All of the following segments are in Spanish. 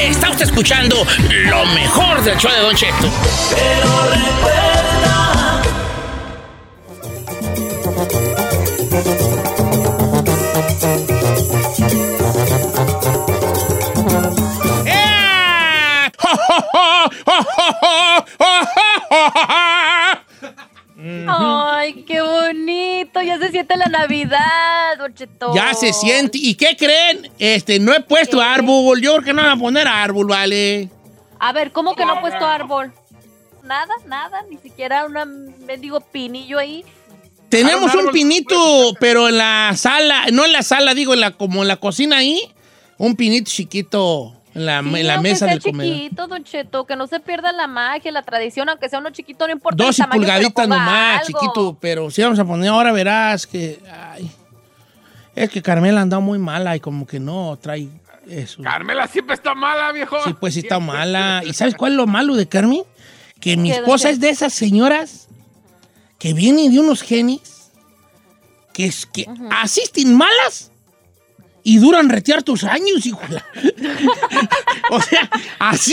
Está usted escuchando lo mejor del show de Don Cheto. Pero recuerda. ¡Eh! Ay, Ya se siente la Navidad, Don Cheto. Ya se siente. ¿Y qué creen? Este, no he puesto ¿Qué? árbol. Yo creo que no van a poner árbol, ¿vale? A ver, ¿cómo que no ha puesto árbol? Nada, nada, ni siquiera una mendigo pinillo ahí. Tenemos un un pinito, pero en la sala, no en la sala, digo, en la, como en la cocina ahí, un pinito chiquito en la, Sí, en la mesa del comedor. chiquito, Don Cheto, que no se pierda la magia, la tradición, aunque sea uno chiquito, no importa el 12 tamaño, pero pulgaditas nomás, algo. chiquito, pero si vamos a poner ahora, verás que. ay, es que Carmela anda muy mala y como que no trae eso. Carmela siempre está mala, viejo. Sí, pues sí está mala. ¿Y sabes cuál es lo malo de Carmen? Que mi ¿Qué, esposa es de esas señoras que vienen de unos genes que, es, que asisten malas y duran retear tus años, hijo. o sea,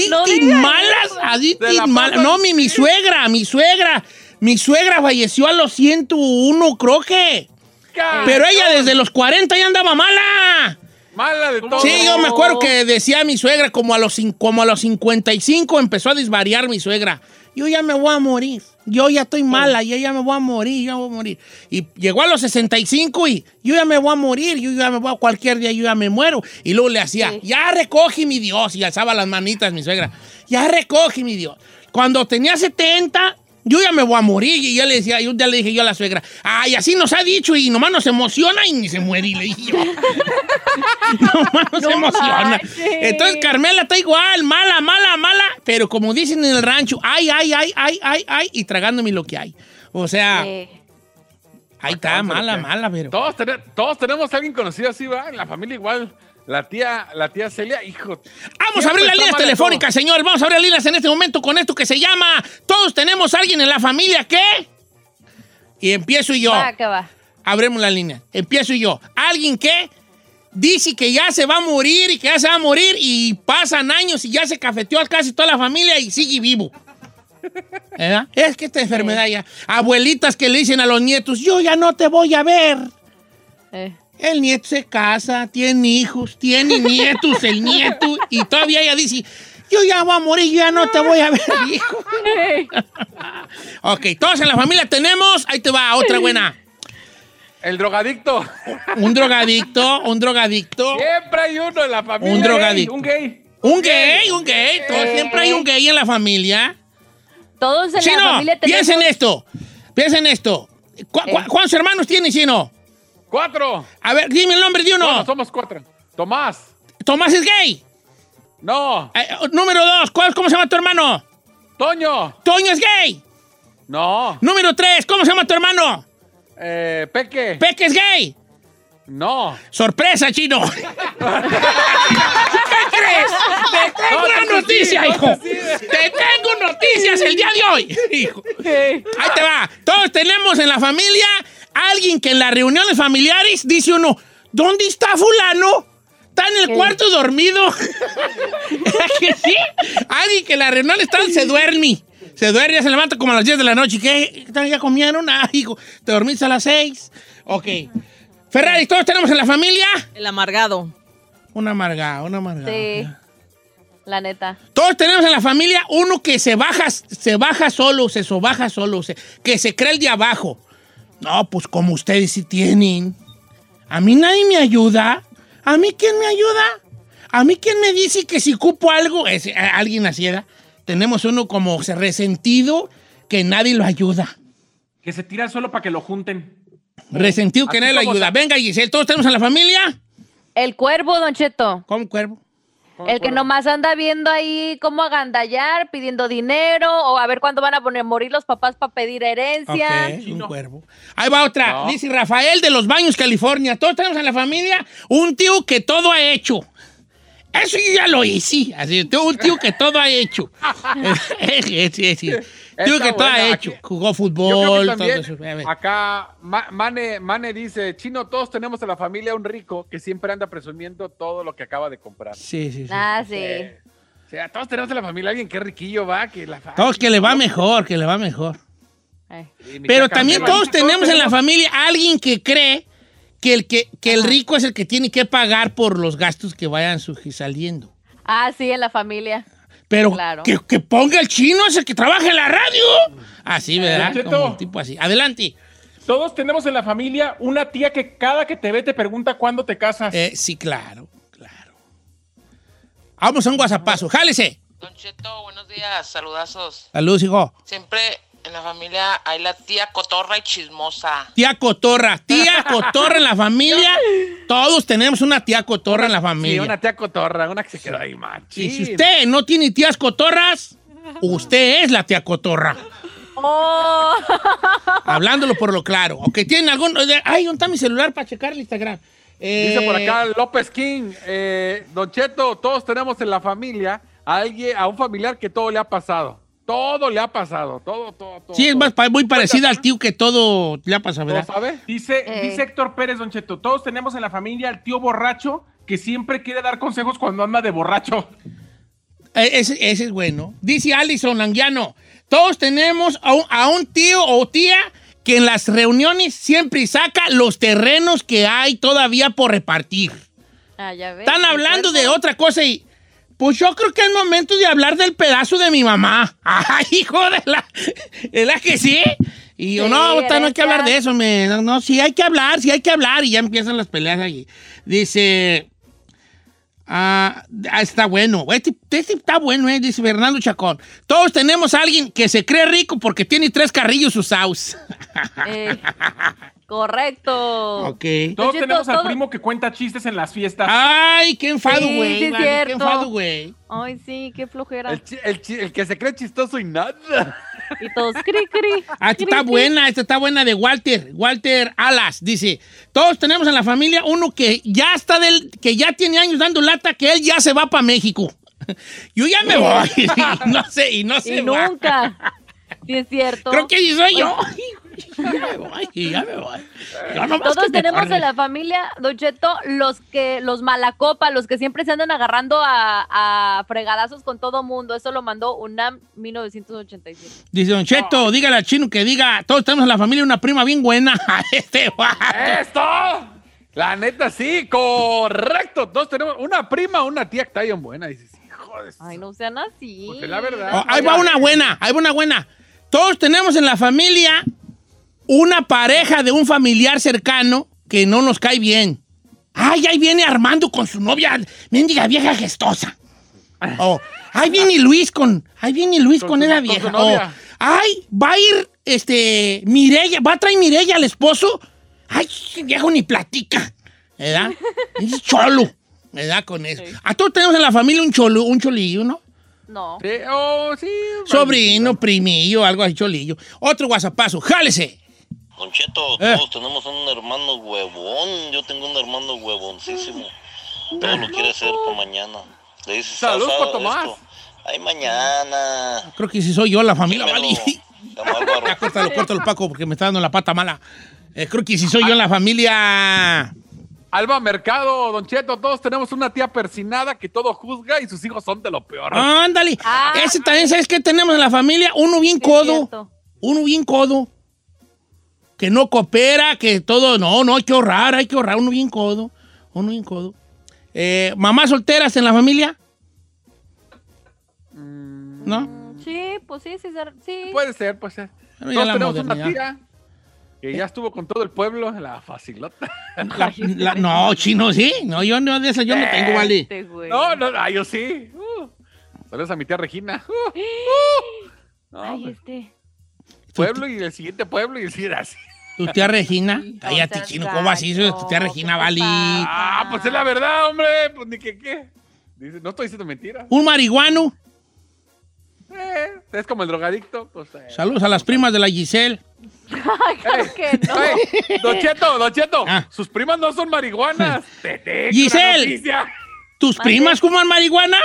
No diga malas, la asisten malas. No, mi, mi suegra, mi suegra. Mi suegra falleció a los 101, creo que. Pero ella desde los 40 ya andaba mala. Mala de todo. Sí, yo me acuerdo que decía mi suegra como a los, cin- como a los 55 empezó a disvariar mi suegra. Yo ya me voy a morir. Yo ya estoy mala, yo ya me voy a morir, yo voy a morir. Y llegó a los 65 y yo ya me voy a morir, yo ya me voy a cualquier día, yo ya me muero. Y luego le hacía, Sí. ya recoge mi Dios. Y alzaba las manitas mi suegra. Ya recoge mi Dios. Cuando tenía 70, yo ya me voy a morir. Y ya le decía, yo ya le dije yo a la suegra, ay, así nos ha dicho y nomás nos emociona y ni se muere. Y le dije yo. nomás nos No emociona. manches. Entonces Carmela está igual, mala, mala, mala. Pero como dicen en el rancho, ay, ay, ay, ay, ay, ay, y tragándome lo que hay. O sea, Eh, ahí está, mala, mala, pero. Todos, tene- todos tenemos a alguien conocido así, ¿va? En la familia igual. La tía, la tía Celia, hijo. Vamos a abrir las Siempre está líneas telefónicas, señores. Vamos a abrir las líneas en este momento con esto que se llama Todos tenemos a alguien en la familia que. Y empiezo yo. va, que va. Abremos la línea. Empiezo yo. Alguien que dice que ya se va a morir y que ya se va a morir y pasan años y ya se cafeteó a casi toda la familia y sigue vivo. ¿Verdad? Es que esta enfermedad ya. Abuelitas que le dicen a los nietos, yo ya no te voy a ver. Eh. El nieto se casa, tiene hijos, tiene nietos, el nieto, y todavía ella dice, yo ya voy a morir, yo ya no te voy a ver, hijo. ok, todos en la familia tenemos, ahí te va, otra buena. El drogadicto. Un drogadicto, un drogadicto, Siempre hay uno en la familia. Un gay, drogadicto. Un gay. un gay, un gay, todo- siempre hay un gay en la familia. Todos en Chino, la familia tenemos... piensa en esto, piensa en esto. ¿Cu- cu- Eh. ¿Cuántos hermanos tiene, Chino? Cuatro. A ver, dime el nombre de uno. Bueno, somos cuatro. Tomás. Tomás es gay. No. Eh, número dos, ¿cuál- ¿cómo se llama tu hermano? Toño. Toño es gay. No. Número tres, ¿cómo se llama tu hermano? Eh, Peque. Peque es gay. no. Sorpresa, chino. ¿Qué crees? Te tengo No te una noticia, hijo. no te. Te tengo noticias el día de hoy, hijo. Ahí te va. Todos tenemos en la familia alguien que en las reuniones familiares dice uno, ¿dónde está fulano? Está en el cuarto dormido. ¿Es que sí? Alguien que en la reunión está, se duerme. Se duerme, ya se levanta como a las 10 de la noche. ¿Qué? ¿Ya comieron? Ah, hijo, ¿te dormiste a las 6? Ok. Ferrari, ¿todos tenemos en la familia? El amargado. Una amargada, una amargada. Sí, la neta. Todos tenemos en la familia uno que se baja, se baja solo, se sobaja solo, se- que se cree el de abajo. No, pues como ustedes sí tienen. A mí nadie me ayuda. ¿A mí quién me ayuda? ¿A mí quién me dice que si cupo algo? Es, eh, alguien así era. Tenemos uno como se- resentido que nadie lo ayuda. Que se tira solo para que lo junten. Resentido que Así nadie lo ayuda. sa- Venga, Giselle, ¿todos tenemos en la familia? El cuervo, Don Cheto. ¿Cómo cuervo? El que nomás anda viendo ahí cómo agandallar, pidiendo dinero, o a ver cuándo van a poner morir los papás para pedir herencia. Ok, un cuervo. Ahí va otra. No. Dice Rafael de los Baños, California. Todos tenemos en la familia un tío que todo ha hecho. Eso yo ya lo hice. Así, un tío que todo ha hecho. Sí, sí, sí. Digo que todo ha hecho. Aquí- Jugó Yo fútbol, todo eso. Acá Ma- Mane, Mane dice, Chino, todos tenemos en la familia un rico que siempre anda presumiendo todo lo que acaba de comprar. Sí, sí, sí. Ah, sí. Eh, o sea, todos tenemos en la familia alguien que riquillo va, que la Todos que le va mejor, que le va mejor. Eh. Pero chaca también todos tenemos en la familia a alguien que cree que el, que, que el rico es el que tiene que pagar por los gastos que vayan saliendo. Ah, sí, en la familia. Pero Claro. que, que ponga el chino es el que trabaja en la radio. Así, ¿verdad? Don Cheto. Como un tipo así. Adelante. Todos tenemos en la familia una tía que cada que te ve te pregunta cuándo te casas. Eh, sí, claro, claro. Vamos a un guasapazo. Jálese. Don Cheto, buenos días, saludazos. Saludos, hijo. Siempre en la familia hay la tía cotorra y chismosa. Tía Cotorra. Tía Cotorra en la familia. Todos tenemos una tía Cotorra en la Sí, familia. una tía cotorra, una que se quedó ahí, machín. Y si usted no tiene tías cotorras, usted es la tía Cotorra. Oh, Hablándolo por lo claro. O que tienen algún. Ay, ¿dónde está mi celular para checar el Instagram? Dice por Eh, acá López King, eh, Don Cheto, todos tenemos en la familia a alguien, a un familiar que todo le ha pasado. Todo le ha pasado, todo, todo, todo. Sí, es más, muy parecida al tío que todo le ha pasado, ¿Todo ¿verdad? sabe? Dice, Eh. dice Héctor Pérez, Don Cheto, todos tenemos en la familia al tío borracho que siempre quiere dar consejos cuando anda de borracho. Eh, Ese, ese es bueno. Dice Alison Languiano, todos tenemos a un, a un tío o tía que en las reuniones siempre saca los terrenos que hay todavía por repartir. ah, ya ves. Están hablando de otra cosa y... Pues yo creo que es momento de hablar del pedazo de mi mamá. ¡Ay, hijo de la... ¿Es la que sí? Y yo, Sí, no, no hay que hablar de eso. Me, no, no, sí hay que hablar, sí hay que hablar. Y ya empiezan las peleas allí. Dice... Ah, ah, está bueno. Este, este está bueno, eh, dice Fernando Chacón. Todos tenemos a alguien que se cree rico porque tiene tres carrillos usados. Eh, correcto. ok. Todos tenemos al todo- primo que cuenta chistes en las fiestas. Ay, qué enfado, Sí, güey. sí vale, qué enfado, güey. Ay, sí, qué flojera. El, que se cree chistoso y nada. Y todos, cri, cri. Ah, esta cri, está cri. buena, esta está buena de Walter, Walter Alas, dice, todos tenemos en la familia uno que ya está del, que ya tiene años dando lata, que él ya se va para México. Yo ya me voy, y no sé, y no sé. Y nunca. Sí, es cierto. Creo que sí soy yo. Ya me voy, ya me voy. Yo Todos tenemos en la familia, Don Cheto, los que, los malacopa, los que siempre se andan agarrando a, a fregadazos con todo mundo. Eso lo mandó UNAM 1987. Dice Don Cheto, dígale al chino que diga, todos tenemos en la familia una prima bien buena. este va. ¡Esto! La neta, sí, correcto. Todos tenemos una prima, una tía que está bien buena. Dices, hijo de... su- Ay, no sean así. Pues es la verdad. Oh, ahí va una buena, ahí va una buena. Todos tenemos en la familia una pareja de un familiar cercano que no nos cae bien. Ay, ahí viene Armando con su novia, mendiga vieja gestosa. Oh, ahí viene Luis con, ahí viene Luis con, Con esa con su vieja. novia. Oh, ay, va a ir, este, Mirella, va a traer Mirella al esposo. Ay, viejo ni platica, ¿verdad? Es cholo, ¿verdad? Con eso. A todos tenemos en la familia un cholo, un cholillo, ¿no? No. Sí, oh, sí. Sobrino, primillo, algo así, cholillo. Otro guasapazo, jálese. Don Cheto, Eh. todos tenemos un hermano huevón. Yo tengo un hermano huevoncísimo. Todo lo quiere hacer para mañana. Le dices, Salud "Sal, por sal, Tomás". esto. Ay, mañana. Creo que si soy yo, la familia, Álvaro. Ya, córtalo, córtalo, Paco, porque me está dando la pata mala. Eh, creo que si soy yo en la familia. Alba Mercado, Don Cheto, todos tenemos una tía persinada que todo juzga y sus hijos son de lo peor. Ándale. Ah. Ese también, ¿sabes qué tenemos en la familia? Uno bien codo. Uno bien codo. Que no coopera, que todo. No, no, hay que ahorrar, hay que ahorrar. Uno bien codo. Uno bien codo. Eh, ¿Mamás solteras en la familia? ¿No? Mm, Sí, pues sí, sí. ser- sí. Puede ser, puede ser. Todos la tenemos una tía que ya estuvo con todo el pueblo, la facilota. La- la- no, chino, sí. No, yo no, de esa yo no tengo, vale. Este. No, no, ah, yo sí. Uh, saludos a mi tía Regina. Uh, uh. No, Ay, pues, este. pueblo y el siguiente pueblo y el siguiente así. Tu tía Regina. Cállate, chino. ¿Cómo así? Tu tía Regina, ¿qué te pasa? Ah, pues es la verdad, hombre. Pues ni que qué. Dice, no estoy diciendo mentira. Un marihuano. Eh, es como el drogadicto. Pues, eh. Saludos a las primas de la Giselle. Ay, claro que no. Don Cheto, Don Cheto, Ah. sus primas no son marihuanas. Te tengo Giselle. ¿Tus Mande. primas fuman marihuana?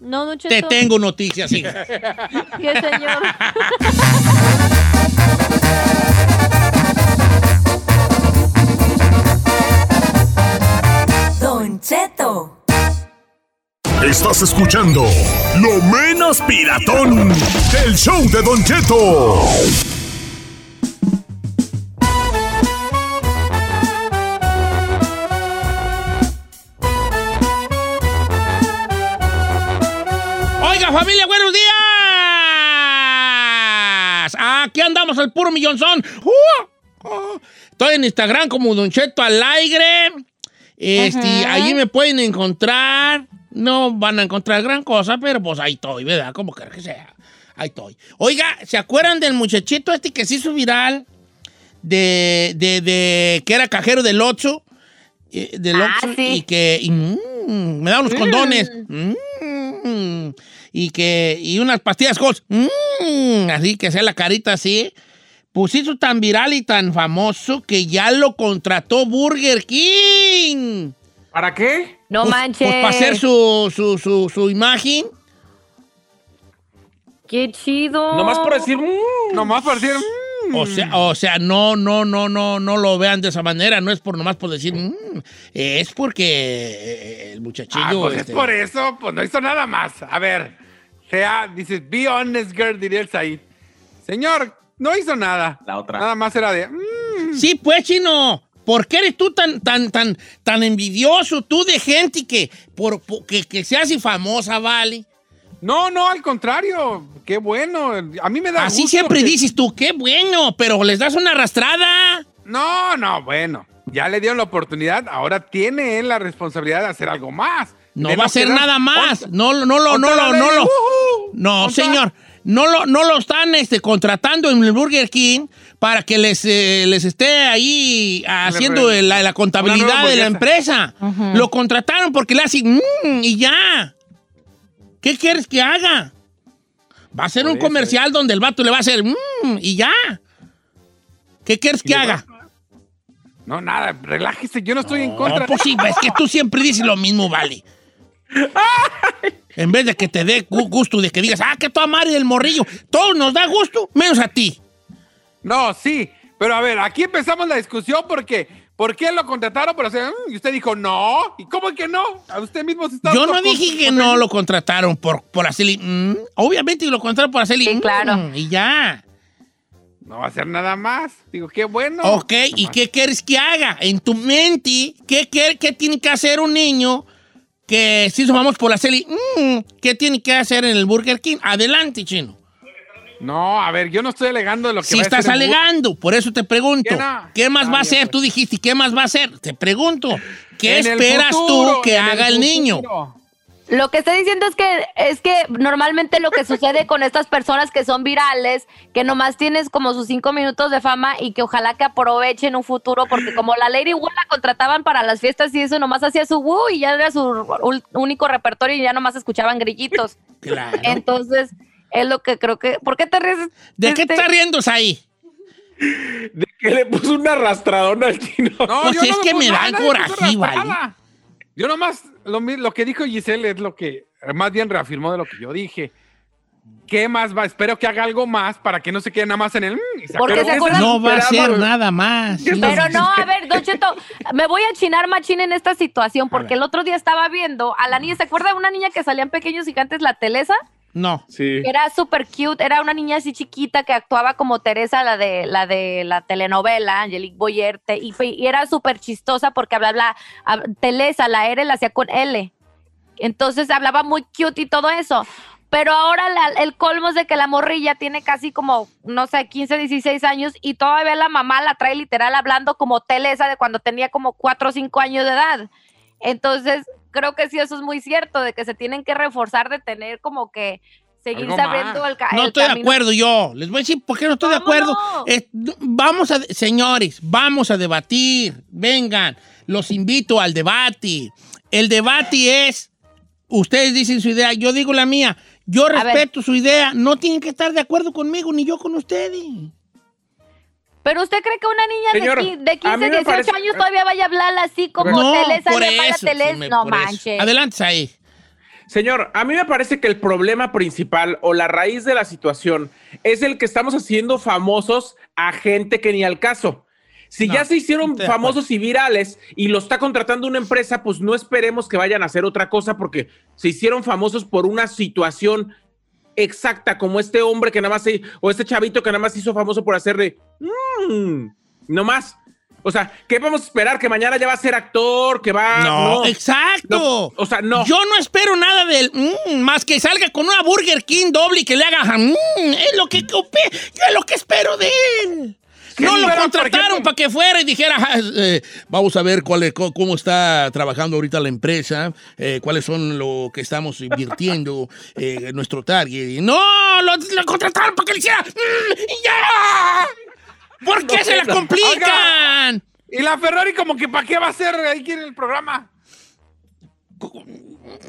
No, Don Te Cheto. tengo noticias, hija. ¿Qué, señor? Don Cheto. Estás escuchando Lo Menos Piratón del show de Don Cheto. Oiga, familia, buenos días. Aquí andamos al puro millonzón. Estoy en Instagram como Don Cheto al Este, allí me pueden encontrar. No van a encontrar gran cosa, pero pues ahí estoy, ¿verdad? Como quiera que sea. Ahí estoy. Oiga, ¿se acuerdan del muchachito este que se hizo viral? De, de, de que era cajero del Oxxo. eh, Del Ah, Oxxo, sí. y que y, mm, me da unos condones. Mm, y que y unas pastillas. Mm, así que sea la carita así. Pues hizo tan viral y tan famoso que ya lo contrató Burger King. ¿Para qué? No Pues- manches. Pues para hacer su, su, su, su imagen. Qué chido. Nomás por decir. mm, Nomás para decir. mm, O sea, o sea, no, no, no, no, no lo vean de esa manera. No es por nomás por decir, "Mm", es porque eh, el muchachillo. Ah, pues este, es por eso, pues no hizo nada más. A ver, sea, dices, be honest, girl, diría el Said. Señor, no hizo nada. La otra. Nada más era de. mm, Sí, pues, chino. ¿Por qué eres tú tan, tan, tan, tan envidioso tú de gente que, por, que, que se hace famosa, vale? No, no, al contrario. Qué bueno. A mí me da Así gusto siempre que- dices tú, qué bueno, pero les das una arrastrada. No, no, bueno. Ya le dieron la oportunidad. Ahora tiene él la responsabilidad de hacer algo más. No De va a hacer quedar- nada más. No, no, lo, no, lo, no lo. "Ujú". No, Ponte- señor. No lo, no lo están este, contratando en el Burger King para que les, eh, les esté ahí haciendo la, contabilidad de la empresa. Lo contrataron porque le hacen "Mm", y ya. ¿Qué quieres que haga? Va a ser un comercial donde el vato le va a hacer "Mm", y ya. ¿Qué quieres que haga? No, nada, relájese. Yo no estoy en contra. No, pues sí, es que tú siempre dices lo mismo, vale. En vez de que te dé gu- gusto de que digas, ah, que toda madre del morrillo. Todos nos da gusto, menos a ti. No, sí. Pero a ver, aquí empezamos la discusión porque. ¿Por qué lo contrataron por hacer? mm? Y usted dijo, no. ¿Y cómo que no? A usted mismo se está. Yo no dije que no lo contrataron por, por hacerle. mm. Obviamente lo contrataron por hacerle. Sí, mm, claro. Y ya. No va a hacer nada más. Digo, qué bueno. Ok, ¿y qué quieres que haga? En tu mente, ¿qué, qué, qué tiene que hacer un niño que si vamos por hacerle. mm, ¿Qué tiene que hacer en el Burger King? Adelante, chino. No, a ver, yo no estoy alegando de lo que Si va a estás el alegando, por eso te pregunto, ¿Qué no? ¿qué más Ah, va a hacer? pues. Tú dijiste, ¿qué más va a hacer? Te pregunto, ¿qué En esperas futuro, tú que haga el, niño? Lo que estoy diciendo es que es que normalmente lo que sucede con estas personas que son virales, que nomás tienes como sus cinco minutos de fama y que ojalá que aprovechen un futuro, porque como la Lady Wu la contrataban para las fiestas y eso, nomás hacía su Wu y ya era su único repertorio y ya nomás escuchaban grillitos. Claro. Entonces, es lo que creo que... ¿Por qué te ríes? ¿De qué Este, te estás riendo ahí? De que le puso una arrastradona al chino. No, Pues yo es no que me dan coraje, vale. Yo nomás, lo, que dijo Giselle es lo que más bien reafirmó de lo que yo dije. ¿Qué más va? Espero que haga algo más para que no se quede nada más en el... mm, Porque se acuerdan- No va a hacer güey. nada más. sí. Pero no, a ver, Don Cheto, me voy a chinar machín en esta situación porque el otro día estaba viendo a la niña, ¿se acuerda de una niña que salían pequeños gigantes, la Telesa? No. Sí. Era súper cute, era una niña así chiquita que actuaba como Teresa, la de la de la telenovela, Angelique Boyerte, y, y era súper chistosa porque hablaba, hab- Telesa, la R la hacía con L. Entonces hablaba muy cute y todo eso. Pero ahora la- el colmo es de que la morrilla tiene casi como, no sé, 15, 16 años y todavía la mamá la trae literal hablando como Telesa de cuando tenía como 4 o 5 años de edad. Entonces, creo que sí, eso es muy cierto, de que se tienen que reforzar de tener como que seguir Algo sabiendo más. el, ca- No el estoy de acuerdo yo. Les voy a decir por qué no estoy de ¿Cómo acuerdo. no? Eh, vamos a, señores, vamos a debatir. Vengan, los invito al debate. El debate es, ustedes dicen su idea, yo digo la mía. Yo respeto su idea. No tienen que estar de acuerdo conmigo ni yo con ustedes. Pero usted cree que una niña Señor, de, qui- de a 15, mí me 18 parece- años todavía vaya a hablar así como no, Telesa por le llama a la eso. Teles? sí, no manches. Adelante ahí. Señor, a mí me parece que el problema principal o la raíz de la situación es el que estamos haciendo famosos a gente que ni al caso. Si No, ya se hicieron famosos y virales y lo está contratando una empresa, pues no esperemos que vayan a hacer otra cosa porque se hicieron famosos por una situación exacta, como este hombre que nada más se, o este chavito que nada más se hizo famoso por hacerle, mmm, no más. O sea, ¿qué vamos a esperar? Que mañana ya va a ser actor, que va. No, exacto. No, o sea, no. Yo no espero nada del mm, más que salga con una Burger King doble y que le haga mm, es lo que yo es lo que espero de él. No lo contrataron para que fuera y dijera, "Ah, eh, vamos a ver cuál es- cómo está trabajando ahorita la empresa, eh, cuáles son lo que estamos invirtiendo, eh, nuestro target. Y No, lo, lo contrataron para que le hiciera, "Mm, ¡ya! ¿Por qué No, se la complican? Y la Ferrari como que ¿para qué va a ser ahí en el programa?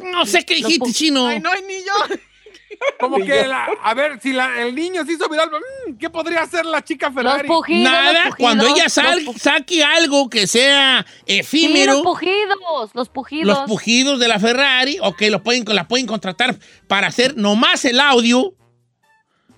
No sé qué dijiste, chino. Ay, no hay niño. Como que, la- a ver, si la- el niño se hizo viral, mm, ¿qué podría hacer la chica Los Ferrari? pujidos. Nada, los pujidos, cuando ella los sal- saque algo que sea Sí, efímero, los pujidos, los pujidos. los pujidos de la Ferrari, ok, lo pueden, la pueden contratar para hacer nomás el audio.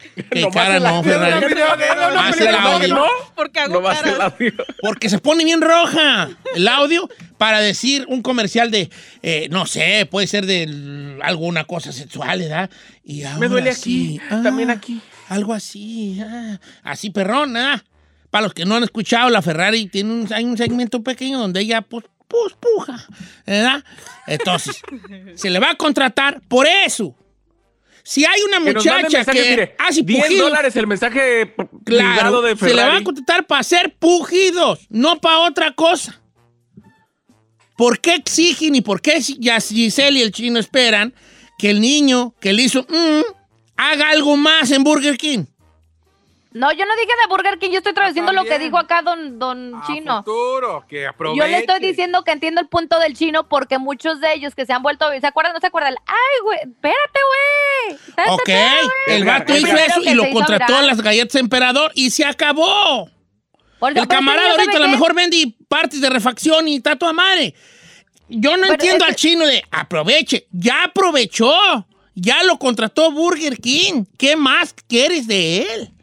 Nomás cara el no, Ferrari. no, el. Porque hago No va a ser caras. audio. Porque se pone bien roja el audio para decir un comercial de, eh, no sé, puede ser de alguna cosa sexual, ¿verdad? Y ahora duele sí, aquí, también aquí. Algo así, ah, así perrona. Para los que no han escuchado, la Ferrari tiene un, hay un segmento pequeño donde ella pues, pues puja, ¿verdad? Entonces, se le va a contratar por eso. Si hay una Que muchacha mensajes, que mire, hace 10 pujidos, dólares el mensaje Claro, de se le va a Ferrari. contratar para hacer pujidos, no para otra cosa. ¿Por qué exigen y por qué ya Giselle y el chino esperan que el niño que le hizo mm, haga algo más en Burger King? No, yo no dije de Burger King, yo estoy traduciendo lo que dijo acá don, don A Chino. futuro, que aproveche. Yo le estoy diciendo que entiendo el punto del chino porque muchos de ellos que se han vuelto, ¿se acuerdan? ¿No se acuerdan? Ay, güey, espérate, güey. Espérate, Ok, el vato El hizo eso y lo contrató a las galletas emperador y se acabó. El camarada ahorita a lo mejor vende partes de refacción y tato a madre. Yo no Pero entiendo al chino de aproveche. Ya aprovechó. Ya lo contrató Burger King. ¿Qué más quieres de él?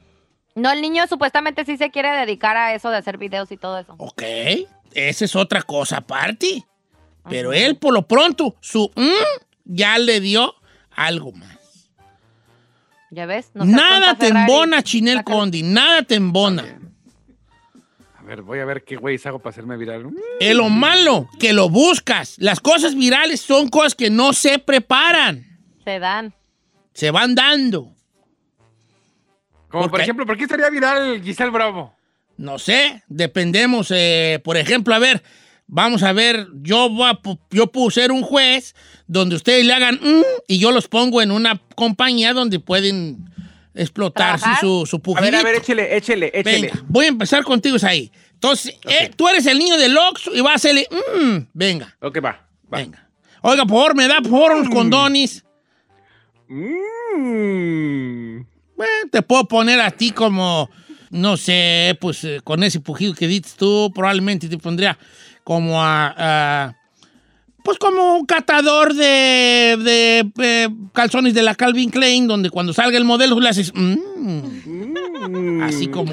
No, el niño supuestamente sí se quiere dedicar a eso de hacer videos y todo eso. Ok, esa es otra cosa aparte. Pero él, por lo pronto, su mm, ya le dio algo más. ¿Ya ves? No nada te embona, Chinel. Condi. Nada te embona. A ver, voy a ver qué güey hago para hacerme viral. Mm, Es lo malo, que lo buscas. Las cosas virales son cosas que no se preparan. Se dan. Se van dando. Como ¿Por ejemplo, ¿por qué estaría viral Giselle Bravo? No sé, dependemos. eh, por ejemplo, a ver, vamos a ver, yo, voy a yo puedo ser un juez donde ustedes le hagan mm, y yo los pongo en una compañía donde pueden explotar ¿Trabajar? su, su A ver, a ver, échele, échele, échele. Venga, voy a empezar contigo, ahí. Entonces, eh, tú eres el niño del Oxxo y vas a hacerle, mm, venga, Ok, va. va. venga. Oiga, por favor, me da por favor unos condones. Mm. Bueno, te puedo poner a ti como, no sé, pues eh, con ese pujido que dices tú, probablemente te pondría como a, a- pues como un catador de, de, eh, calzones de la Calvin Klein, donde cuando salga el modelo tú le haces, mm, así como,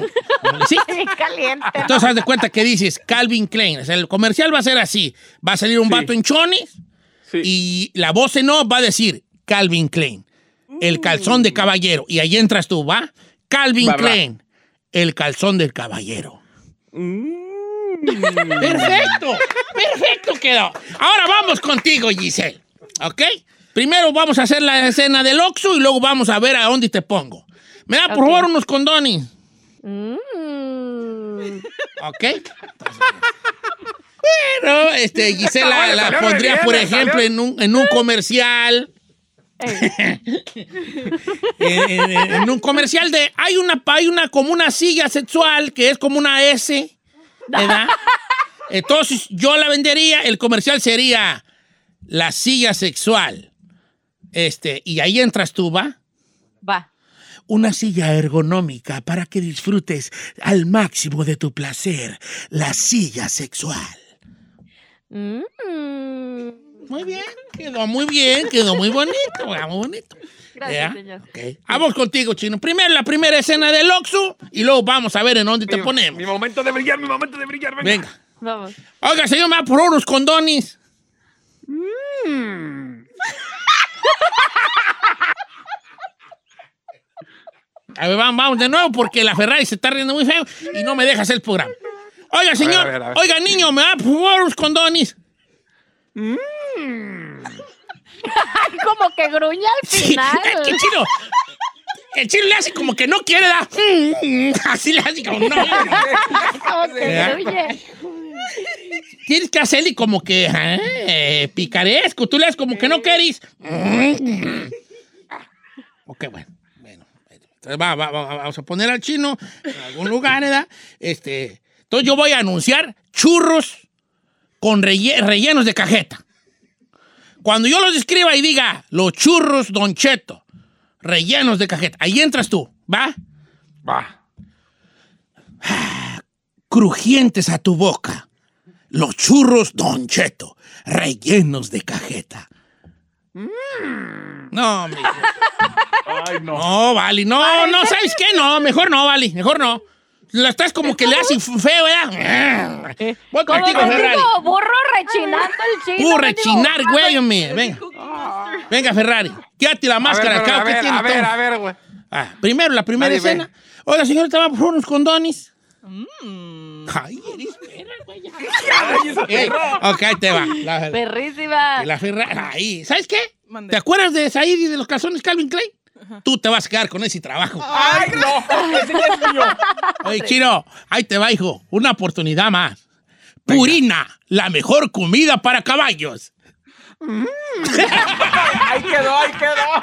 sí. Caliente. Entonces haz de cuenta que dices Calvin Klein, o sea, el comercial va a ser así, va a salir un Sí. vato en chones Sí. y la voz en off va a decir Calvin Klein, el calzón de caballero. Y ahí entras tú, ¿va? Calvin Va, va. Klein, el calzón del caballero. Mm. Perfecto, perfecto quedó. Ahora vamos contigo, Giselle, ¿ok? Primero vamos a hacer la escena del Oxxo y luego vamos a ver a dónde te pongo. Me da, por favor, unos condones, Mm. ¿ok? Bueno, este, Gisela la pondría, por ejemplo, en un, en un comercial. En, en- en un comercial de hay una hay una como una silla sexual que es como una S, ¿verdad? Entonces yo la vendería, el comercial sería la silla sexual. Este, y ahí entras tú, ¿va? Va. Una silla ergonómica para que disfrutes al máximo de tu placer, la silla sexual. Mm. Muy bien, quedó muy bien, quedó muy bonito, muy bonito. Gracias, Ya, señor. ok. Vamos contigo, Chino. Primero la primera escena del Oxxo y luego vamos a ver en dónde te Mi- ponemos. Mi momento de brillar, mi momento de brillar. Venga. Venga. Vamos. Oiga, señor, me va por unos condones. A ver, vamos, vamos de nuevo porque la Ferrari se está riendo muy feo y no me deja hacer el programa. Oiga, señor, a ver, a ver. oiga, niño, me va por unos condones. Como que gruñe al Sí, final. es que chino. El chino le hace como que no quiere dar. Así le hace como no. Como que. Tienes que hacerle como que eh, picaresco. Tú le haces como que no querís. Ok, bueno. bueno. Entonces va, va, va, vamos a poner al chino en algún lugar, ¿verdad? Este, entonces yo voy a anunciar churros con relle- rellenos de cajeta. Cuando yo los escriba y diga los churros Don Cheto, rellenos de cajeta, ahí entras tú, ¿va? Va. crujientes a tu boca. Los churros Don Cheto, rellenos de cajeta. No, hombre. Ay, no. No, vale. No, no, ¿sabes qué? No, mejor no, vale. Mejor no. La estás como que le haces feo, ¿verdad? Voy contigo, Ferrari. burro rechinando el chino. Uh, rechinar, güey, hombre. Venga. Venga, Ferrari. Quédate la A ver, máscara. cabo a ver, a ver, a ver, güey. Ah, primero, la primera Nadie ve. escena. Oiga, señorita, va por unos condones. Ay, eres perra, güey. Ey, ok, ahí te va. La, Perrísima. la Ferrari. Ahí. ¿Sabes qué? ¿Te acuerdas de Said y de los calzones Calvin Klein? Tú te vas a quedar con ese trabajo. Ay, no. Ese ya es mío. Oye, Chino, ahí te va, hijo. Una oportunidad más. Purina, la mejor comida para caballos. Ahí quedó, ahí quedó.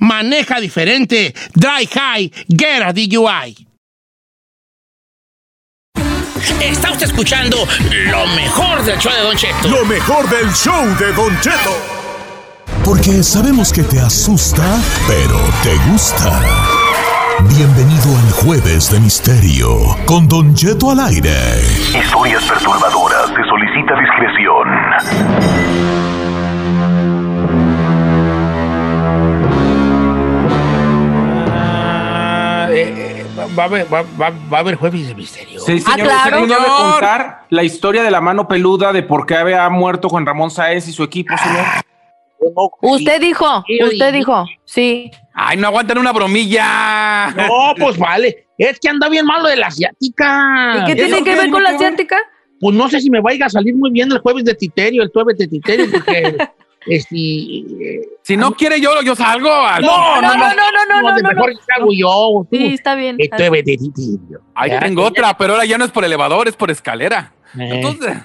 maneja diferente. Dry high, get a DUI. Está usted escuchando lo mejor del show de Don Cheto. Lo mejor del show de Don Cheto. Porque sabemos que te asusta, pero te gusta. Bienvenido al Jueves de Misterio con Don Cheto al aire. Historias perturbadoras. Se solicita discreción. Va, va a haber, va, va- va a haber jueves de misterio. Sí, Ah, señor, claro. usted Señor. contar la historia de la mano peluda de por qué había muerto Juan Ramón Sáez y su equipo, señor. Usted dijo, usted dijo, sí. Ay, no aguantan una bromilla. No, pues vale. Es que anda bien malo de la asiática. ¿Y qué ¿eso tiene que ver con la que asiática? Pues no sé si me vaya a salir muy bien el jueves de Titerio, el jueves de Titerio, porque este. Si no quiere yo, yo salgo. al- No, no, no, no, no, no, no, no. mejor salgo yo. Sí, está bien. Ahí tengo otra, pero ahora ya no es por elevador, es por escalera. eh, Entonces,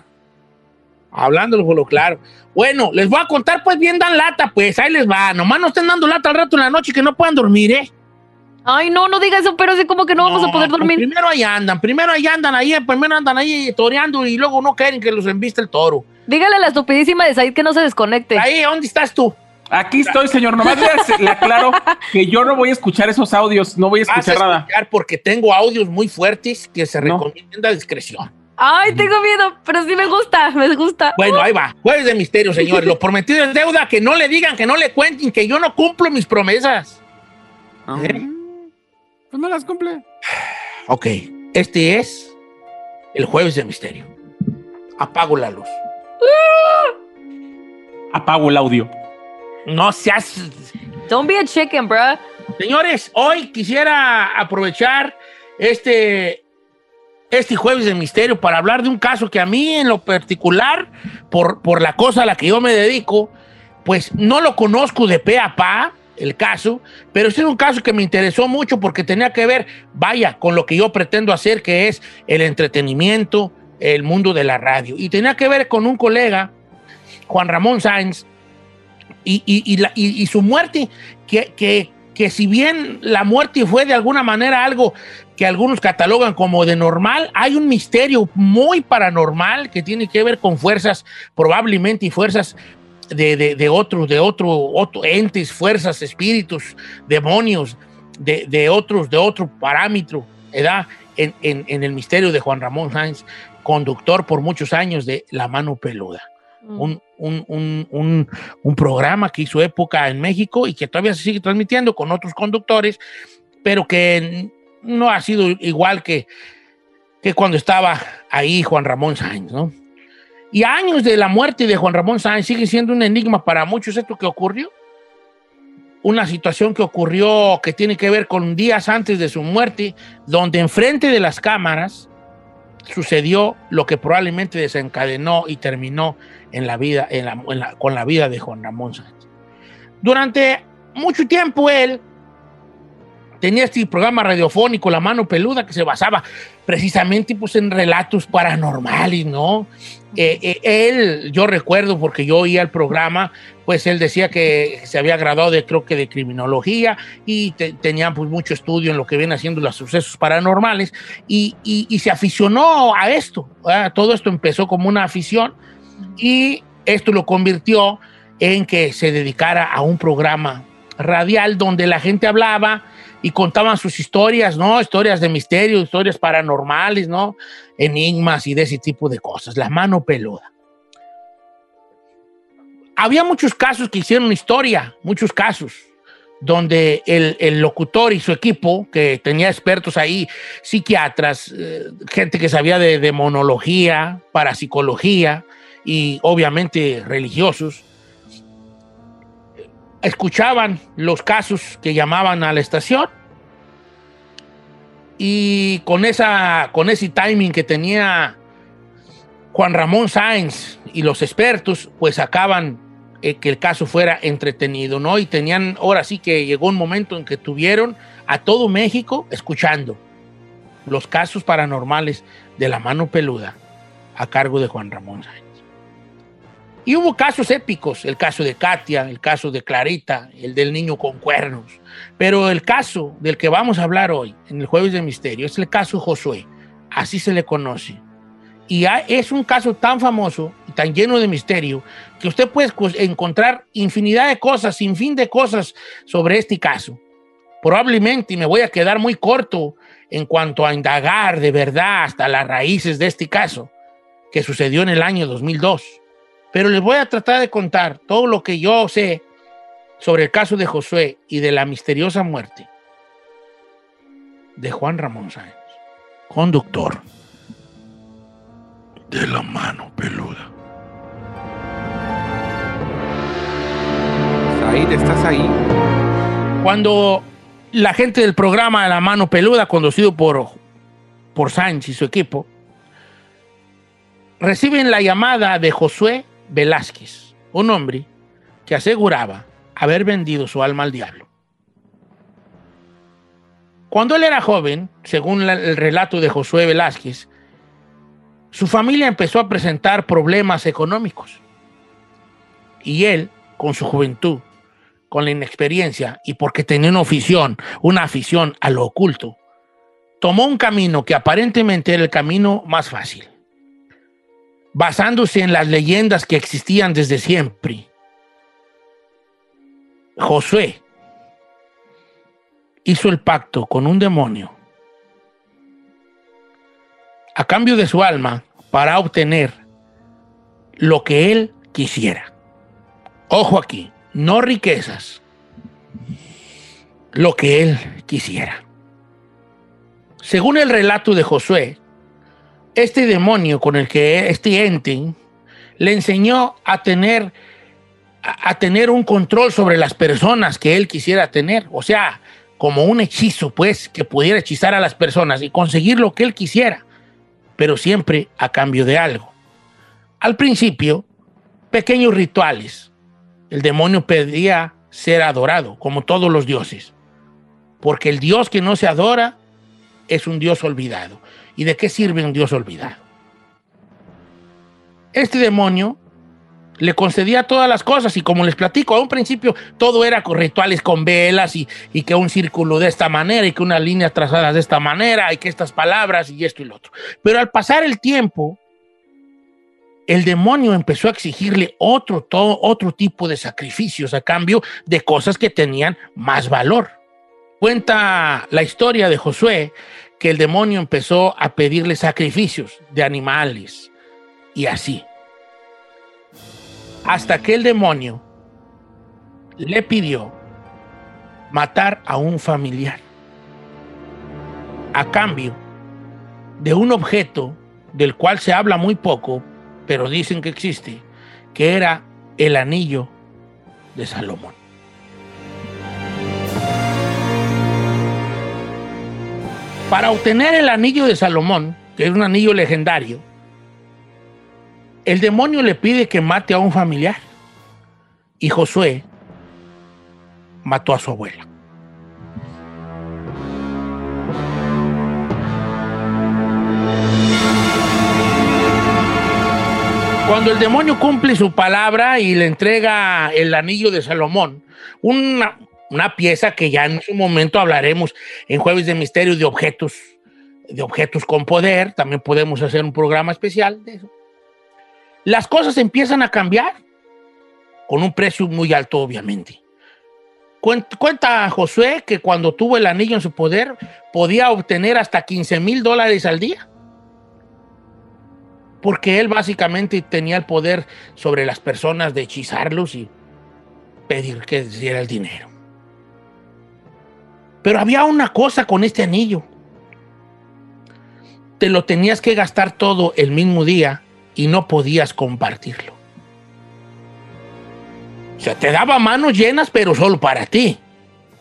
hablándolo por lo claro. Bueno, les voy a contar, pues bien dan lata, pues ahí les va. Nomás no estén dando lata al rato en la noche que no puedan dormir, ¿eh? Ay, no, no diga eso, pero sí como que no vamos a poder dormir. primero ahí andan, primero ahí andan, ahí, primero andan ahí toreando y luego no quieren que los embiste el toro. Dígale a la estupidísima de Said que no se desconecte. Ahí, ¿dónde estás tú? Aquí estoy, señor. Nomás le, le aclaro que yo no voy a escuchar esos audios, no voy a Vas a escuchar nada. escuchar porque tengo audios muy fuertes que se No. recomienda discreción. Ay, tengo miedo, pero sí me gusta, me gusta. Bueno, ahí va. Jueves de misterio, señores. Lo prometido es deuda. Que no le digan, que no le cuenten, que yo no cumplo mis promesas. ah, ¿Eh? pues no las cumple. Ok. Este es el jueves de misterio. Apago la luz. Apago el audio. No seas. Don't be a chicken, bruh. Señores, hoy quisiera aprovechar este este jueves de misterio para hablar de un caso que a mí en lo particular, por, por la cosa a la que yo me dedico, pues no lo conozco de pe a pa, el caso, pero este es un caso que me interesó mucho porque tenía que ver, vaya, con lo que yo pretendo hacer, que es el entretenimiento, el mundo de la radio. Y tenía que ver con un colega, Juan Ramón Sáenz, y, y- su muerte, que, que- que si bien la muerte fue de alguna manera algo que algunos catalogan como de normal, hay un misterio muy paranormal que tiene que ver con fuerzas, probablemente y fuerzas de, de, de otros, de otro, otro entes, fuerzas, espíritus, demonios, de, de otros, de otro parámetro, ¿verdad? En, en- en el misterio de Juan Ramón Sáenz, conductor por muchos años de La Mano Peluda. Un, un- un- un- un programa que hizo época en México y que todavía se sigue transmitiendo con otros conductores, pero que no ha sido igual que, que cuando estaba ahí Juan Ramón Sáenz, ¿no? Y años de la muerte de Juan Ramón Sáenz sigue siendo un enigma para muchos esto que ocurrió. Una situación que ocurrió que tiene que ver con días antes de su muerte, donde enfrente de las cámaras sucedió lo que probablemente desencadenó y terminó en la vida, en la- con la vida de Juan Ramón Sáenz. Durante mucho tiempo él tenía este programa radiofónico, La Mano Peluda, que se basaba precisamente pues, en relatos paranormales, ¿no? Eh, eh, él, yo recuerdo, porque yo oía el programa, pues él decía que se había graduado de, creo que de criminología y te- tenía pues mucho estudio en lo que viene haciendo los sucesos paranormales y, y- y se aficionó a esto. ¿verdad? Todo esto empezó como una afición y esto lo convirtió en que se dedicara a un programa radial donde la gente hablaba y contaban sus historias, ¿no? Historias de misterio, historias paranormales, ¿no? Enigmas y de ese tipo de cosas. La mano peluda. Había muchos casos que hicieron historia, muchos casos, donde el, locutor y su equipo, que tenía expertos ahí, psiquiatras, eh, gente que sabía de demonología, parapsicología y obviamente religiosos, escuchaban los casos que llamaban a la estación y con, esa, con ese timing que tenía Juan Ramón Sáenz y los expertos, pues sacaban eh, que el caso fuera entretenido, ¿no? Y tenían, ahora sí que llegó un momento en que tuvieron a todo México escuchando los casos paranormales de la mano peluda a cargo de Juan Ramón Sáenz. Y hubo casos épicos, el caso de Katia, el caso de Clarita, el del niño con cuernos. Pero el caso del que vamos a hablar hoy, en el Jueves de Misterio, es el caso Josué. Así se le conoce. Y es un caso tan famoso y tan lleno de misterio que usted puede encontrar infinidad de cosas, sin fin de cosas sobre este caso. Probablemente, me voy a quedar muy corto en cuanto a indagar de verdad hasta las raíces de este caso, que sucedió en el año 2002 pero les voy a tratar de contar todo lo que yo sé sobre el caso de Josué y de la misteriosa muerte de Juan Ramón Sáenz, conductor de la mano peluda. Said, ¿estás ahí? Cuando la gente del programa de la mano peluda, conducido por, por Sáenz y su equipo, reciben la llamada de Josué Velázquez, un hombre que aseguraba haber vendido su alma al diablo. Cuando él era joven, según el relato de Josué Velázquez, su familia empezó a presentar problemas económicos. Y él, con su juventud, con la inexperiencia y porque tenía una afición, una afición a lo oculto, tomó un camino que aparentemente era el camino más fácil basándose en las leyendas que existían desde siempre. Josué hizo el pacto con un demonio a cambio de su alma para obtener lo que él quisiera. Ojo aquí, no riquezas, lo que él quisiera. Según el relato de Josué, este demonio con el que este ente le enseñó a tener a, tener un control sobre las personas que él quisiera tener, o sea, como un hechizo, pues, que pudiera hechizar a las personas y conseguir lo que él quisiera. pero siempre a cambio de algo. Al principio, pequeños rituales. El demonio pedía ser adorado, como todos los dioses, porque el Dios que no se adora es un Dios olvidado. ¿Y de qué sirve un Dios olvidado? Este demonio le concedía todas las cosas y como les platico, a un principio todo era con rituales con velas y, y que un círculo de esta manera y que unas líneas trazadas de esta manera y que estas palabras y esto y lo otro. Pero al pasar el tiempo, el demonio empezó a exigirle otro, todo, otro tipo de sacrificios a cambio de cosas que tenían más valor. Cuenta la historia de Josué que el demonio empezó a pedirle sacrificios de animales y así hasta que el demonio le pidió matar a un familiar a cambio de un objeto del cual se habla muy poco, pero dicen que existe, que era el anillo de Salomón. Para obtener el anillo de Salomón, que es un anillo legendario, el demonio le pide que mate a un familiar. Y Josué mató a su abuela. Cuando el demonio cumple su palabra y le entrega el anillo de Salomón, una, una pieza que ya en su momento hablaremos en Jueves de Misterio de objetos, de objetos con poder, también podemos hacer un programa especial de eso las cosas empiezan a cambiar con un precio muy alto, obviamente. Cuenta Josué que cuando tuvo el anillo en su poder podía obtener hasta 15 mil dólares al día. Porque él básicamente tenía el poder sobre las personas de hechizarlos y pedir que diera el dinero. Pero había una cosa con este anillo. Te lo tenías que gastar todo el mismo día y no podías compartirlo. O sea, te daba manos llenas, pero solo para ti.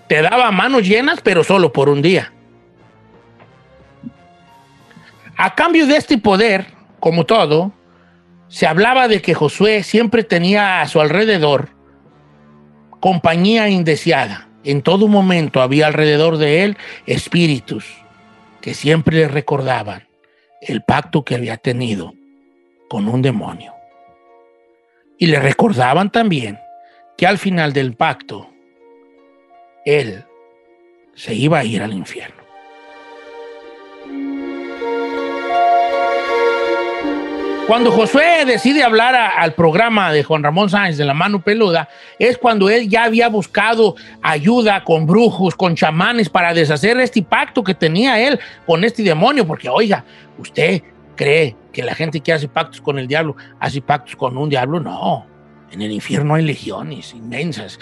Te daba manos llenas, pero solo por un día. A cambio de este poder, como todo, se hablaba de que Josué siempre tenía a su alrededor compañía indeseada. En todo momento había alrededor de él espíritus que siempre le recordaban el pacto que había tenido con un demonio. Y le recordaban también que al final del pacto, él se iba a ir al infierno. Cuando Josué decide hablar al programa de Juan Ramón Sáenz de la mano peluda, es cuando él ya había buscado ayuda con brujos, con chamanes para deshacer este pacto que tenía él con este demonio, porque oiga, usted cree que la gente que hace pactos con el diablo hace pactos con un diablo. No, en el infierno hay legiones inmensas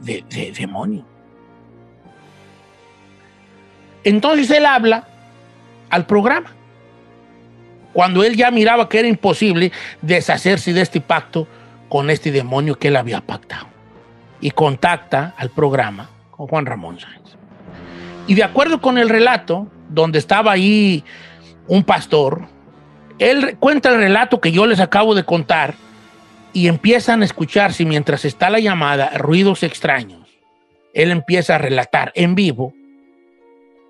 de, de demonios. Entonces él habla al programa. Cuando él ya miraba que era imposible deshacerse de este pacto con este demonio que él había pactado. Y contacta al programa con Juan Ramón Sáenz. Y de acuerdo con el relato, donde estaba ahí un pastor, él cuenta el relato que yo les acabo de contar y empiezan a escucharse mientras está la llamada ruidos extraños. Él empieza a relatar en vivo,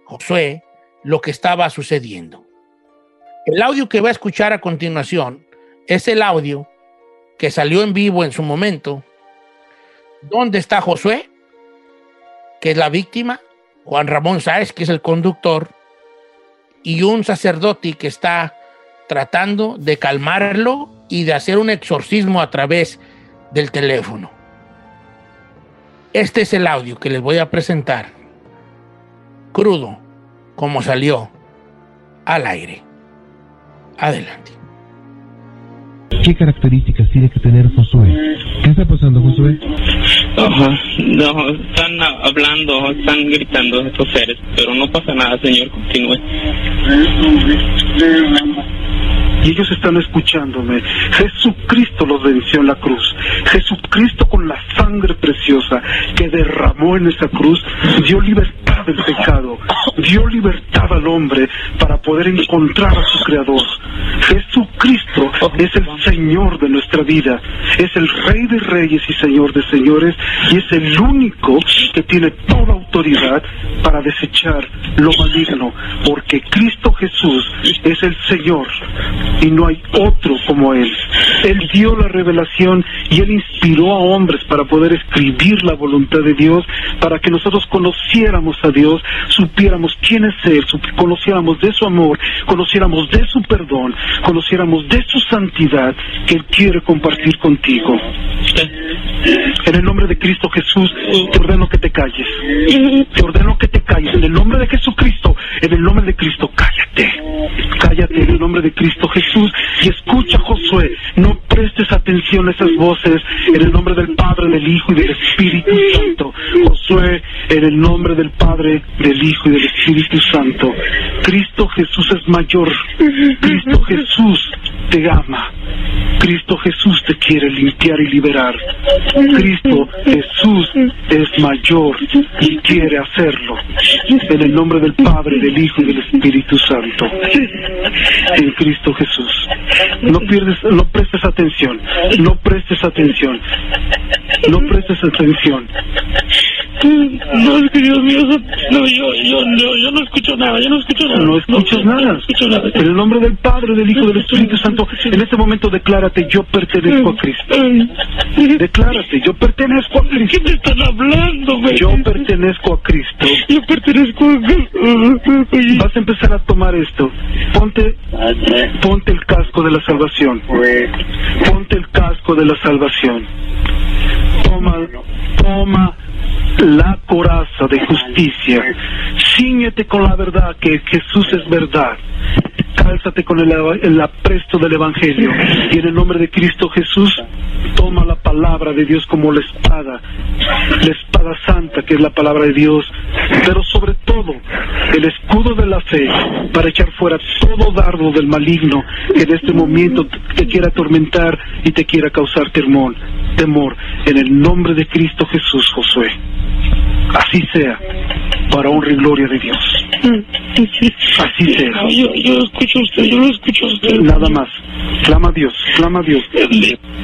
Josué, lo que estaba sucediendo. El audio que va a escuchar a continuación es el audio que salió en vivo en su momento. ¿Dónde está Josué? Que es la víctima. Juan Ramón Sáez, que es el conductor. Y un sacerdote que está tratando de calmarlo y de hacer un exorcismo a través del teléfono. Este es el audio que les voy a presentar, crudo, como salió al aire. Adelante. ¿Qué características tiene que tener Josué? ¿Qué está pasando, Josué? no, están hablando, están gritando estos seres, pero no pasa nada, Señor, continúe y ellos están escuchándome. Jesucristo los venció en la cruz. Jesucristo con la sangre preciosa que derramó en esa cruz dio libertad del pecado, dio libertad al hombre para poder encontrar a su Creador. Jesucristo es el Señor de nuestra vida, es el Rey de Reyes y Señor de Señores, y es el único que tiene toda autoridad para desechar lo maligno, porque Cristo Jesús es el Señor y no hay otro como Él. Él dio la revelación y Él inspiró a hombres para poder escribir la voluntad de Dios, para que nosotros conociéramos a Dios, supiéramos quién es Él, conociéramos de su amor, conociéramos de su perdón, conociéramos de su santidad que Él quiere compartir contigo. En el nombre de Cristo Jesús, te ordeno que te calles. Te ordeno que te calles. En el nombre de Jesucristo, en el nombre de Cristo, cállate. Cállate en el nombre de Cristo Jesús y escucha, Josué. No prestes atención a esas voces. En el nombre del Padre, del Hijo y del Espíritu Santo. Josué, en el nombre del Padre, del Hijo y del Espíritu Santo. Cristo Jesús es mayor. Cristo Jesús te ama. Cristo Jesús te quiere limpiar y liberar. Cristo Jesús es mayor y quiere hacerlo. En el nombre del Padre, del Hijo y del Espíritu Santo. En Cristo Jesús. No pierdes, no prestes atención. No prestes atención. No prestes atención. No, es que Dios mío, no, yo, yo, yo, yo no escucho nada, yo no escucho nada. No escuchas nada. En el nombre del Padre, del Hijo y del Espíritu Santo, en este momento declárate, yo pertenezco a Cristo. Declárate, yo pertenezco a Cristo. ¿Qué me están hablando, güey? Yo pertenezco a Cristo. Yo pertenezco a Vas a empezar a tomar esto. Ponte, ponte el casco de la salvación. Ponte el casco de la salvación. Toma, toma la coraza de justicia. Cíñete con la verdad que Jesús es verdad. Cálzate con el, el apresto del Evangelio. Y en el nombre de Cristo Jesús, toma la palabra de Dios como la espada. La espada santa que es la palabra de Dios. Pero sobre todo, el escudo de la fe para echar fuera todo dardo del maligno que en este momento te quiera atormentar y te quiera causar temor. Temor. En el nombre de Cristo Jesús, Josué. Así sea, para honra y gloria de Dios. Así sea. Yo, yo lo escucho a usted, yo lo escucho a usted. Nada más. Clama a Dios, clama a Dios.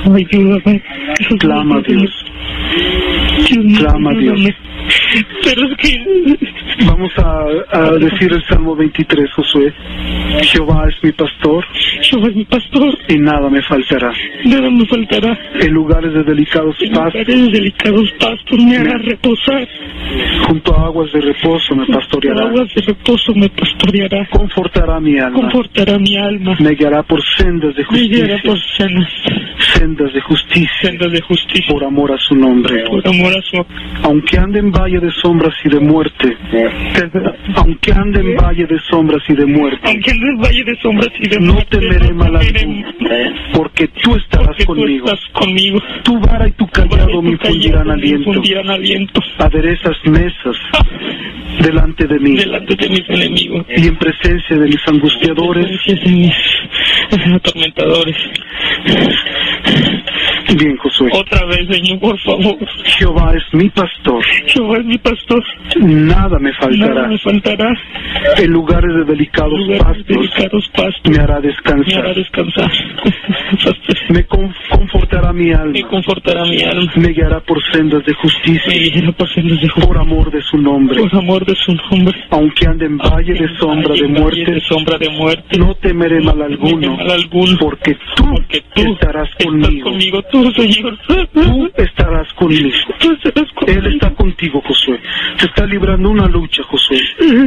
Ayúdame. Clama a Dios. Clama a Dios. Pero es que... Vamos a, a decir el Salmo 23, Josué. Jehová es mi pastor. Jehová es mi pastor. Y nada me faltará. Nada me faltará. En lugares de delicados En pastos. lugares de delicados pastos me hará reposar. Junto a aguas de reposo me Por pastoreará. aguas de reposo me pastoreará. Confortará mi alma. Confortará mi alma. Me guiará por sendas de Me guiará justicia. por sendas, Sendas de justicia. sendas de justicia. Por amor a su nombre. Por amor a su... Aunque ande en valle de sombras y de muerte. Aunque ande en valle de sombras y de muerte. Aunque en el valle de sombras y de No muerte, temeré mal alguno, porque tú estarás porque tú conmigo. estás conmigo. Tu vara y tu callado me me infundirán aliento. Aderezas mesas delante de mí delante de mis enemigos. y en presencia de mis angustiadores. Gracias de mis atormentadores. Bien, Josué. Otra vez, Señor, por favor. Jehová es mi pastor. Jehová es mi pastor. Nada me Nada faltará. me faltará. En lugares de delicados Lugares pastos delicados pastos me hará me hará descansar. Me con- confortará mi Me alma. confortará mi alma. Me guiará por sendas de Me justicia. guiará por sendas de justicia. Por amor de su nombre. Por amor de su nombre. Aunque ande en valle de sombra de muerte, sombra de muerte. no temeré mal alguno. mal alguno. Porque tú Porque tú estarás conmigo. conmigo, tú, Señor. Tú estarás. Tú estarás conmigo. Él está contigo, Josué. Se está librando una lucha, Josué.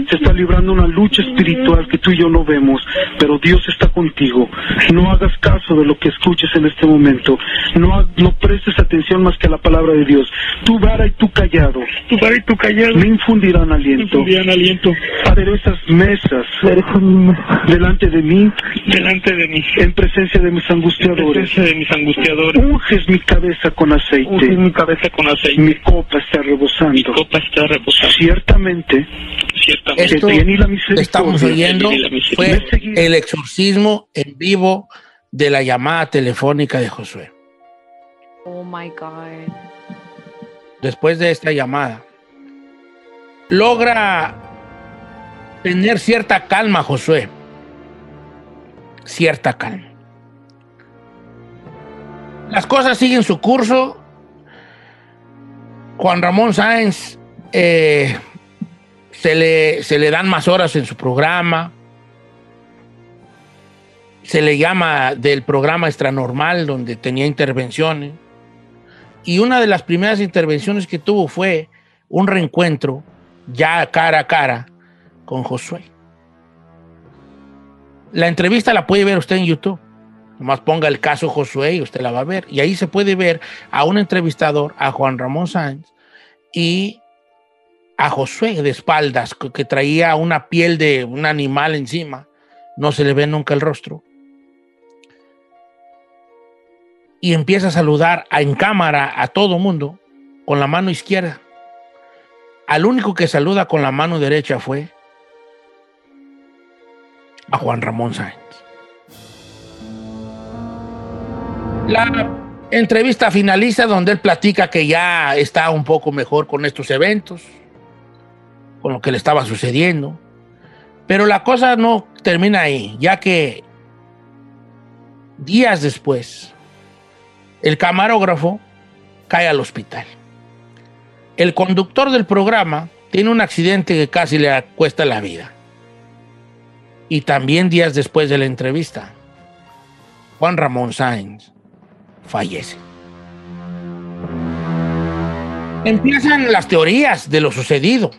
Se está librando una lucha espiritual que tú y yo no vemos, pero Dios está contigo. No hagas caso de lo que escuches en este momento. No, no prestes atención más que a la palabra de Dios. Tu vara y tu callado Tu vara y tu callado. me infundirán Me aliento. infundirán aliento. Aderezas mesas delante de mí Delante de mí. en presencia de mis En angustiadores. presencia de mis angustiadores. Unges mi cabeza con aceite. mi cabeza con aceite. Mi copa está Mi rebosando. copa está reposando. Ciertamente, Ciertamente. Esto el bien y la que misericordia estamos oyendo fue el exorcismo en vivo de la llamada telefónica de Josué. Oh my God. Después de esta llamada, logra tener cierta calma, Josué. Cierta calma. Las cosas siguen su curso. Juan Ramón Sáenz eh, se, le, se le dan más horas en su programa. Se le llama del programa extranormal donde tenía intervenciones. Y una de las primeras intervenciones que tuvo fue un reencuentro ya cara a cara con Josué. La entrevista la puede ver usted en YouTube. Nomás ponga el caso Josué y usted la va a ver. Y ahí se puede ver a un entrevistador, a Juan Ramón Sáenz, y a Josué de espaldas, que, traía una piel de un animal encima. No se le ve nunca el rostro. Y empieza a saludar en cámara a todo mundo con la mano izquierda. Al único que saluda con la mano derecha fue a Juan Ramón Sáenz. La entrevista finaliza donde él platica que ya está un poco mejor con estos eventos, con lo que le estaba sucediendo. Pero la cosa no termina ahí, ya que días después, el camarógrafo cae al hospital. El conductor del programa tiene un accidente que casi le cuesta la vida. Y también días después de la entrevista, Juan Ramón Sáenz fallece. Empiezan las teorías de lo sucedido.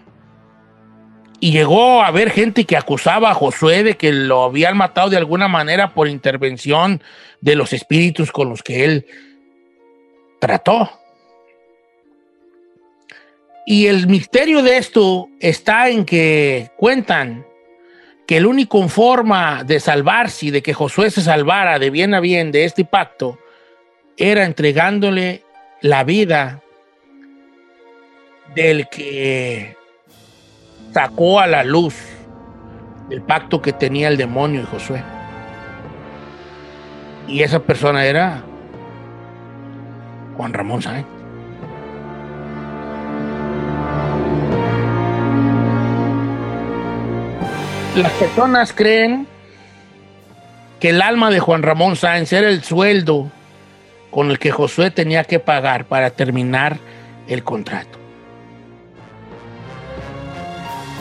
Y llegó a haber gente que acusaba a Josué de que lo habían matado de alguna manera por intervención de los espíritus con los que él trató. Y el misterio de esto está en que cuentan que el único forma de salvarse y de que Josué se salvara de bien a bien de este pacto era entregándole la vida del que sacó a la luz el pacto que tenía el demonio y Josué. Y esa persona era Juan Ramón Sáenz. Las personas creen que el alma de Juan Ramón Sáenz era el sueldo con el que Josué tenía que pagar para terminar el contrato.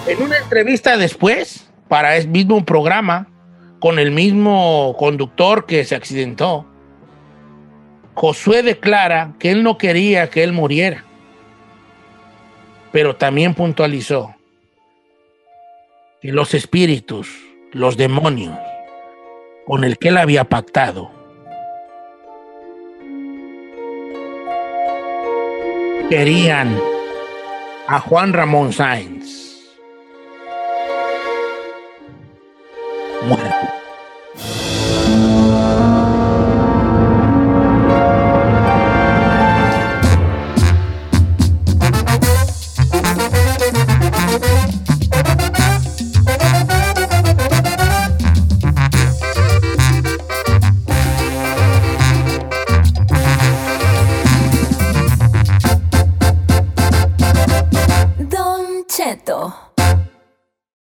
En una entrevista después, para el mismo programa, con el mismo conductor que se accidentó, Josué declara que él no quería que él muriera, pero también puntualizó que los espíritus, los demonios con el que él había pactado, querían a Juan Ramón Sáenz muerto.